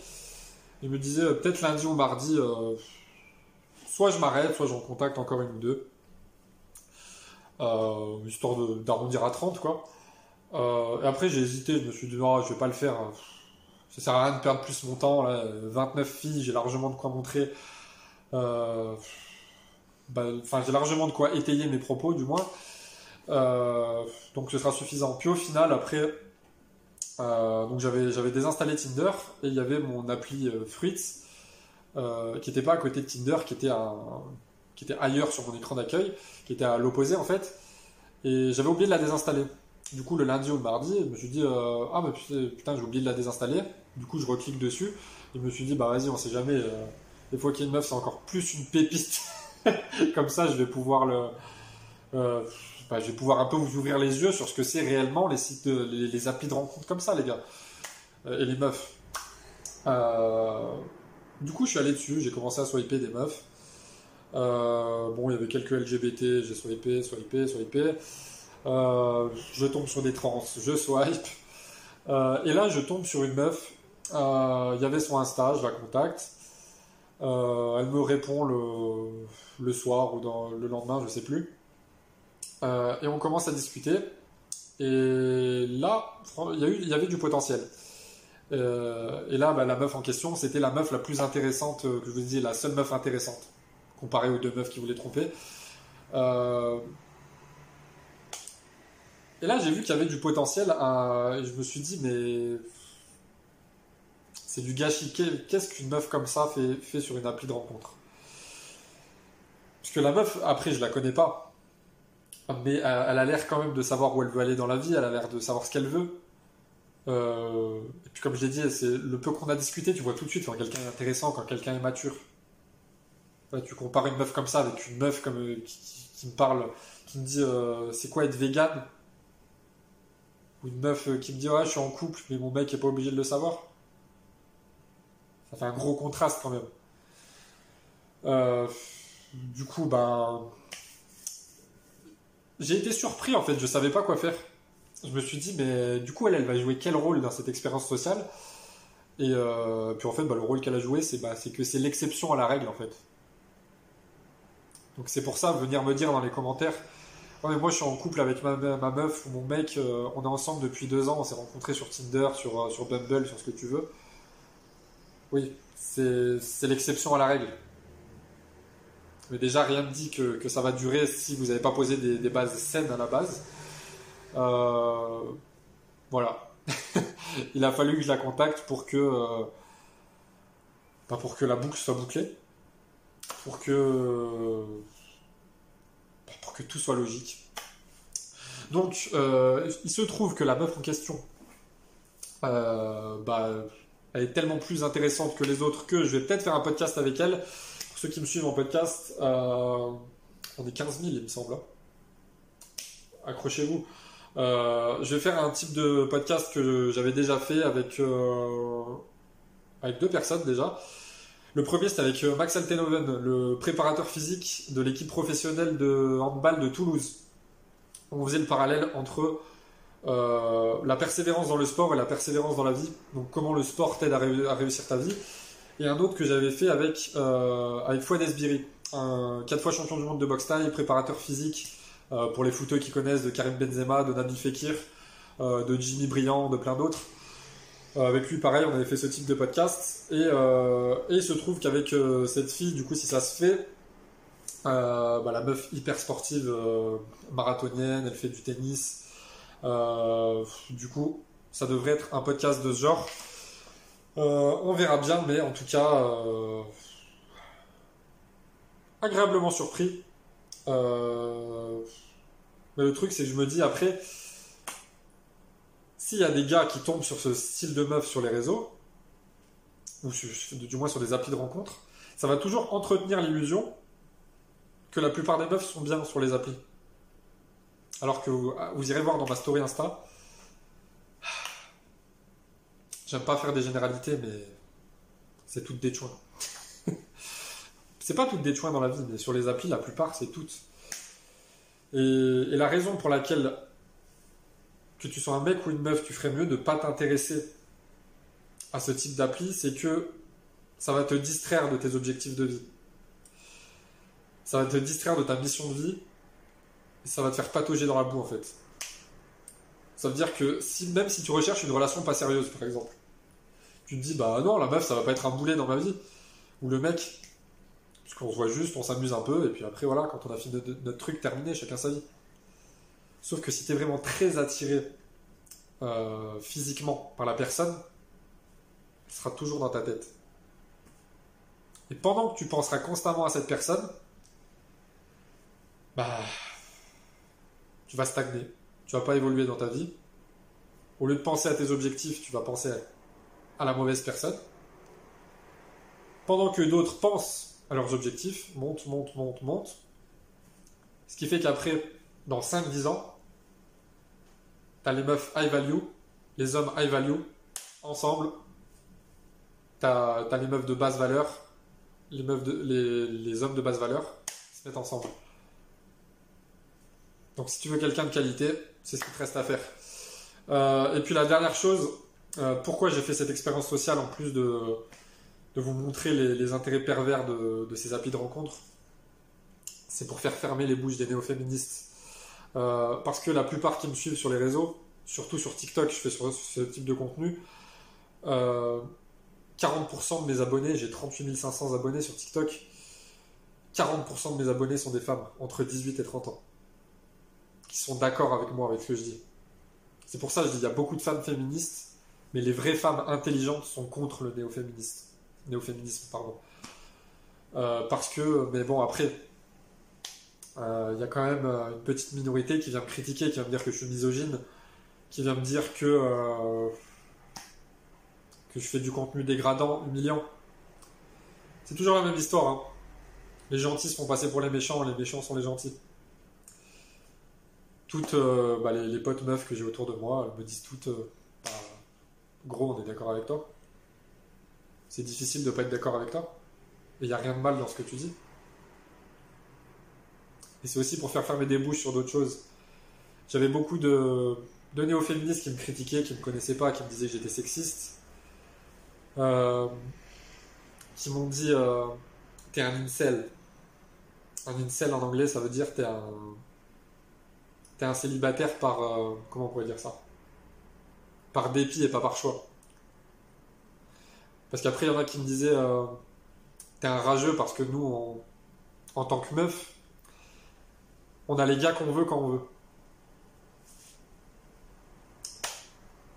Je me disais, euh, peut-être lundi ou mardi, euh, soit je m'arrête, soit j'en contacte encore une ou deux. Histoire d'arrondir à 30, quoi. Et après, j'ai hésité, je me suis dit, non, je vais pas le faire. Ça sert à rien de perdre plus mon temps. Là. 29 filles, j'ai largement de quoi montrer. Bah, Enfin, j'ai largement de quoi étayer mes propos, du moins. Euh, donc, ce sera suffisant. Puis au final, après, euh, donc j'avais j'avais désinstallé Tinder et il y avait mon appli euh, Fruits qui n'était pas à côté de Tinder, qui était, à- qui était ailleurs sur mon écran d'accueil, qui était à l'opposé en fait. Et j'avais oublié de la désinstaller. Du coup, le lundi ou le mardi, je me suis dit, ah, mais putain, putain, j'ai oublié de la désinstaller. Du coup, je reclique dessus. Et je me suis dit, bah vas-y, on sait jamais. euh, des fois qu'il y a une meuf, c'est encore plus une pépite. <laughs> Comme ça, je vais pouvoir le. Je vais pouvoir un peu vous ouvrir les yeux sur ce que c'est réellement les sites, de- les, applis de rencontres comme ça, les gars. Euh, et les meufs. Euh, du coup, je suis allé dessus, j'ai commencé à swiper des meufs. Euh, bon, il y avait quelques LGBT, j'ai swipé, swipé, swipé. Je tombe sur des trans, je swipe. Et là, je tombe sur une meuf. Il y avait son Insta, je la contacte. Elle me répond le, soir ou le lendemain, je sais plus. Euh, et on commence à discuter. Et là, il y, avait du potentiel. Euh, et là, bah, la meuf en question, c'était la meuf la plus intéressante, euh, que je vous dis, la seule meuf intéressante, comparée aux deux meufs qui voulaient tromper. Et là, j'ai vu qu'il y avait du potentiel. et je me suis dit, mais c'est du gâchis. Qu'est- Qu'est-ce qu'une meuf comme ça fait, fait sur une appli de rencontre? Parce que la meuf, après, je la connais pas. Mais elle, elle a l'air quand même de savoir où elle veut aller dans la vie. Elle a l'air de savoir ce qu'elle veut. Euh, et puis, comme je l'ai dit, c'est le peu qu'on a discuté, tu vois tout de suite quand quelqu'un est intéressant, quand quelqu'un est mature. Tu compares une meuf comme ça avec une meuf comme, euh, qui, me parle, qui me dit euh, c'est quoi être vegan? Ou une meuf euh, qui me dit ouais, je suis en couple, mais mon mec est pas obligé de le savoir. Ça fait un gros contraste quand même. Euh, du coup, ben. J'ai été surpris en fait, je savais pas quoi faire. Je me suis dit, mais du coup, elle, elle va jouer quel rôle dans cette expérience sociale? Et euh, puis en fait, bah, le rôle qu'elle a joué, c'est bah, que c'est l'exception à la règle en fait. Donc c'est pour ça, venir me dire dans les commentaires, ouais, mais moi je suis en couple avec ma, ma meuf ou mon mec, euh, on est ensemble depuis deux ans, on s'est rencontrés sur Tinder, sur, euh, sur Bumble, sur ce que tu veux. Oui, c'est l'exception à la règle. Mais déjà, rien ne dit que, ça va durer si vous n'avez pas posé des, des bases saines à la base. Euh, voilà. <laughs> Il a fallu que je la contacte pour que, euh, bah, pour que la boucle soit bouclée. Pour que, bah, pour que tout soit logique. Donc, euh, il se trouve que la meuf en question, euh, bah, elle est tellement plus intéressante que les autres que je vais peut-être faire un podcast avec elle. Ceux qui me suivent en podcast, euh, on est 15 000, il me semble. hein. Accrochez-vous. Euh, je vais faire un type de podcast que j'avais déjà fait avec, euh, avec deux personnes déjà. Le premier, c'était avec Max Altenhoven, le préparateur physique de l'équipe professionnelle de handball de Toulouse. On faisait le parallèle entre la persévérance dans le sport et la persévérance dans la vie. Donc, comment le sport t'aide à réussir ta vie. Et un autre que j'avais fait avec, euh, avec Fouad Esbiri, un 4 fois champion du monde de boxe taille, préparateur physique euh, pour les footeux qui connaissent de Karim Benzema, de Nabil Fekir, euh, de Jimmy Briand, de plein d'autres. Euh, avec lui, pareil, on avait fait ce type de podcast. Et, il se trouve qu'avec cette fille, du coup, si ça se fait, bah, la meuf hyper sportive, marathonienne, elle fait du tennis. Du coup, ça devrait être un podcast de ce genre. Euh, on verra bien, mais en tout cas, euh, agréablement surpris. Euh, mais le truc, c'est que je me dis après, s'il y a des gars qui tombent sur ce style de meuf sur les réseaux, ou du moins sur des applis de rencontre, ça va toujours entretenir l'illusion que la plupart des meufs sont bien sur les applis. Alors que vous irez voir dans ma story Insta, j'aime pas faire des généralités, mais c'est toutes des chouins. <laughs> C'est pas toutes des chouins dans la vie, mais sur les applis, la plupart, c'est toutes. Et, la raison pour laquelle que tu sois un mec ou une meuf, tu ferais mieux de pas t'intéresser à ce type d'appli, c'est que ça va te distraire de tes objectifs de vie. Ça va te distraire de ta mission de vie. Et ça va te faire patauger dans la boue en fait. Ça veut dire que même si tu recherches une relation pas sérieuse par exemple, tu te dis bah non, la meuf ça va pas être un boulet dans ma vie. Ou le mec, parce qu'on se voit juste, on s'amuse un peu, et puis après voilà, quand on a fini notre, truc terminé, chacun sa vie. Sauf que si tu es vraiment très attiré euh, physiquement par la personne, elle sera toujours dans ta tête. Et pendant que tu penseras constamment à cette personne, bah, tu vas stagner. Tu vas pas évoluer dans ta vie. Au lieu de penser à tes objectifs, tu vas penser à la mauvaise personne. Pendant que d'autres pensent à leurs objectifs, montent, montent, montent, montent. Ce qui fait qu'après, dans 5-10 ans, t'as les meufs high value, les hommes high value, ensemble. T'as as les meufs de basse valeur, les, meufs de, les, les hommes de basse valeur se mettent ensemble. Donc si tu veux quelqu'un de qualité, c'est ce qu'il te reste à faire. Euh, et puis la dernière chose, euh, pourquoi j'ai fait cette expérience sociale en plus de, vous montrer les, intérêts pervers de, ces applis de rencontre, c'est pour faire fermer les bouches des néo-féministes. Euh, parce que la plupart qui me suivent sur les réseaux, surtout sur TikTok, je fais sur ce type de contenu, 40% de mes abonnés, j'ai 38 500 abonnés sur TikTok, 40% de mes abonnés sont des femmes entre 18 et 30 ans qui sont d'accord avec moi, avec ce que je dis. C'est pour ça que je dis il y a beaucoup de femmes féministes, mais les vraies femmes intelligentes sont contre le néo-féministe. Néo-féminisme, pardon. Euh, parce que, mais bon, après, euh, il y a quand même euh, une petite minorité qui vient me critiquer, qui vient me dire que je suis misogyne, qui vient me dire que, euh, que je fais du contenu dégradant, humiliant. C'est toujours la même histoire. Hein. Les gentils se font passer pour les méchants, les méchants sont les gentils toutes euh, bah, les, les, potes meufs que j'ai autour de moi me disent toutes euh, gros on est d'accord avec toi. C'est difficile de pas être d'accord avec toi. Et il n'y a rien de mal dans ce que tu dis. Et c'est aussi pour faire fermer des bouches sur d'autres choses. J'avais beaucoup de, de néo-féministes qui me critiquaient qui me connaissaient pas qui me disaient que j'étais sexiste. Euh, qui m'ont dit euh, t'es un incel. Un incel en anglais ça veut dire t'es un t'es un célibataire par. Euh, comment on pourrait dire ça? Par dépit et pas par choix. Parce qu'après, il y en a qui me disaient euh, T'es un rageux parce que nous, en tant que meuf, on a les gars qu'on veut quand on veut.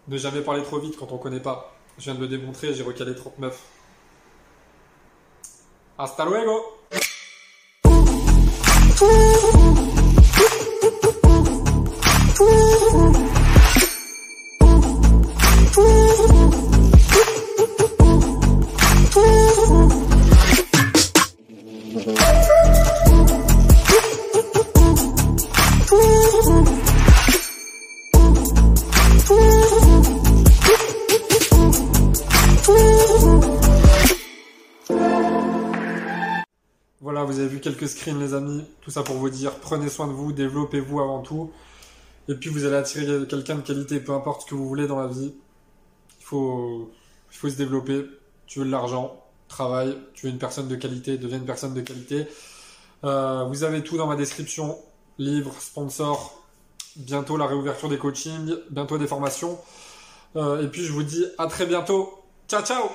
Ne jamais parler trop vite quand on connaît pas. Je viens de le démontrer, j'ai recalé 30 meufs. Hasta luego! Quelques screens les amis, tout ça pour vous dire, prenez soin de vous, développez-vous avant tout, et puis vous allez attirer quelqu'un de qualité, peu importe ce que vous voulez dans la vie, il faut, il faut se développer, tu veux de l'argent, travaille, tu veux une personne de qualité, deviens une personne de qualité. Euh, vous avez tout dans ma description, livres, sponsors, bientôt la réouverture des coachings, bientôt des formations, euh, et puis je vous dis à très bientôt, ciao ciao